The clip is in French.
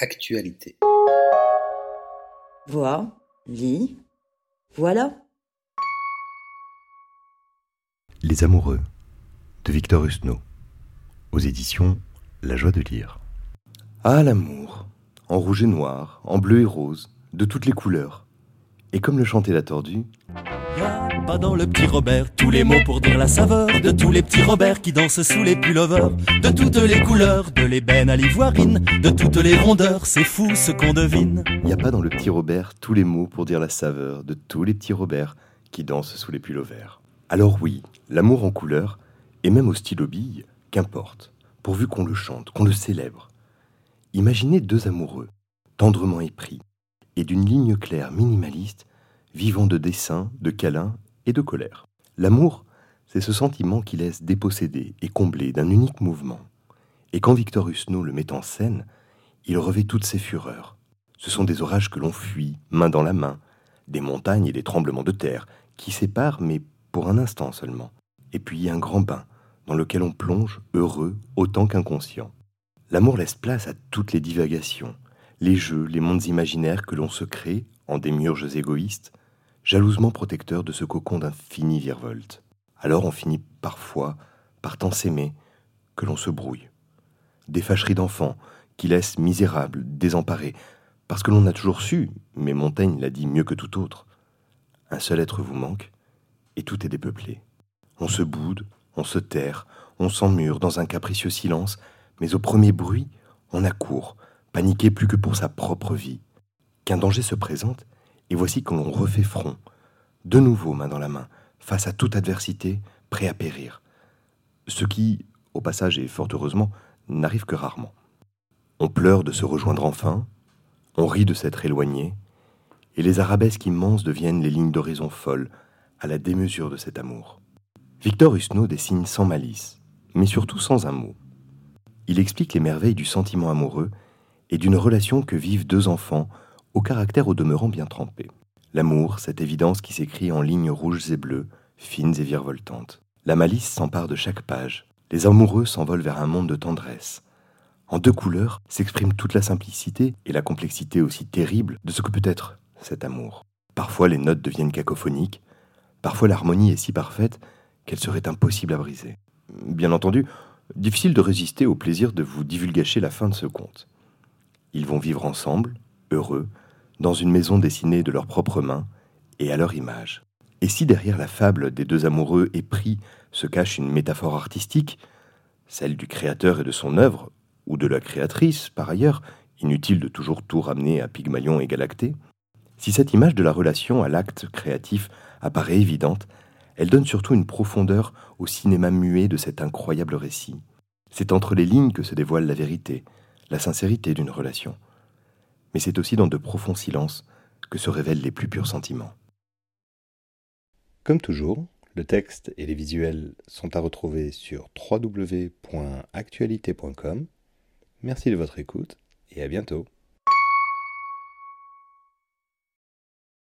Actualité. Vois, lis, voilà. Les amoureux de Victor Husneau aux éditions La joie de lire. Ah l'amour, en rouge et noir, en bleu et rose, de toutes les couleurs. Et comme le chantait la tordue, Y a pas dans le petit Robert tous les mots pour dire la saveur de tous les petits Robert qui dansent sous les pullovers, de toutes les couleurs, de l'ébène à l'ivoirine, de toutes les rondeurs, c'est fou ce qu'on devine. n'y a pas dans le petit Robert tous les mots pour dire la saveur de tous les petits Robert qui dansent sous les pulls verts. Alors oui, l'amour en couleur, et même au stylo bille, qu'importe, pourvu qu'on le chante, qu'on le célèbre. Imaginez deux amoureux, tendrement épris, et d'une ligne claire minimaliste, vivant de dessins, de câlins et de colère. L'amour, c'est ce sentiment qui laisse déposséder et combler d'un unique mouvement. Et quand Victor Husneau le met en scène, il revêt toutes ses fureurs. Ce sont des orages que l'on fuit, main dans la main, des montagnes et des tremblements de terre, qui séparent, mais pour un instant seulement. Et puis un grand bain, dans lequel on plonge, heureux autant qu'inconscient. L'amour laisse place à toutes les divagations, les jeux, les mondes imaginaires que l'on se crée en démiurges égoïstes, jalousement protecteurs de ce cocon d'infini virevolte. Alors on finit parfois par tant s'aimer que l'on se brouille. Des fâcheries d'enfants qui laissent misérables, désemparés, parce que l'on a toujours su, mais Montaigne l'a dit mieux que tout autre. Un seul être vous manque, et tout est dépeuplé. On se boude, on se terre, on s'emmure dans un capricieux silence, mais au premier bruit, on accourt, paniqué plus que pour sa propre vie. Qu'un danger se présente, et voici que l'on refait front, de nouveau main dans la main, face à toute adversité, prêt à périr. Ce qui, au passage et fort heureusement, n'arrive que rarement. On pleure de se rejoindre enfin, on rit de s'être éloigné, et les arabesques immenses deviennent les lignes d'horizon folles, à la démesure de cet amour. Victor Husneau dessine sans malice, mais surtout sans un mot. Il explique les merveilles du sentiment amoureux et d'une relation que vivent deux enfants au caractère au demeurant bien trempé. L'amour, cette évidence qui s'écrit en lignes rouges et bleues, fines et virevoltantes. La malice s'empare de chaque page. Les amoureux s'envolent vers un monde de tendresse. En deux couleurs s'exprime toute la simplicité et la complexité aussi terrible de ce que peut être cet amour. Parfois les notes deviennent cacophoniques, parfois l'harmonie est si parfaite qu'elle serait impossible à briser. Bien entendu, difficile de résister au plaisir de vous divulgacher la fin de ce conte. Ils vont vivre ensemble, heureux, dans une maison dessinée de leurs propres mains et à leur image. Et si derrière la fable des deux amoureux épris se cache une métaphore artistique, celle du créateur et de son œuvre, ou de la créatrice, par ailleurs, inutile de toujours tout ramener à Pygmalion et Galactée, si cette image de la relation à l'acte créatif apparaît évidente, elle donne surtout une profondeur au cinéma muet de cet incroyable récit. C'est entre les lignes que se dévoile la vérité, la sincérité d'une relation. Mais c'est aussi dans de profonds silences que se révèlent les plus purs sentiments. Comme toujours, le texte et les visuels sont à retrouver sur www.actualité.com. Merci de votre écoute et à bientôt.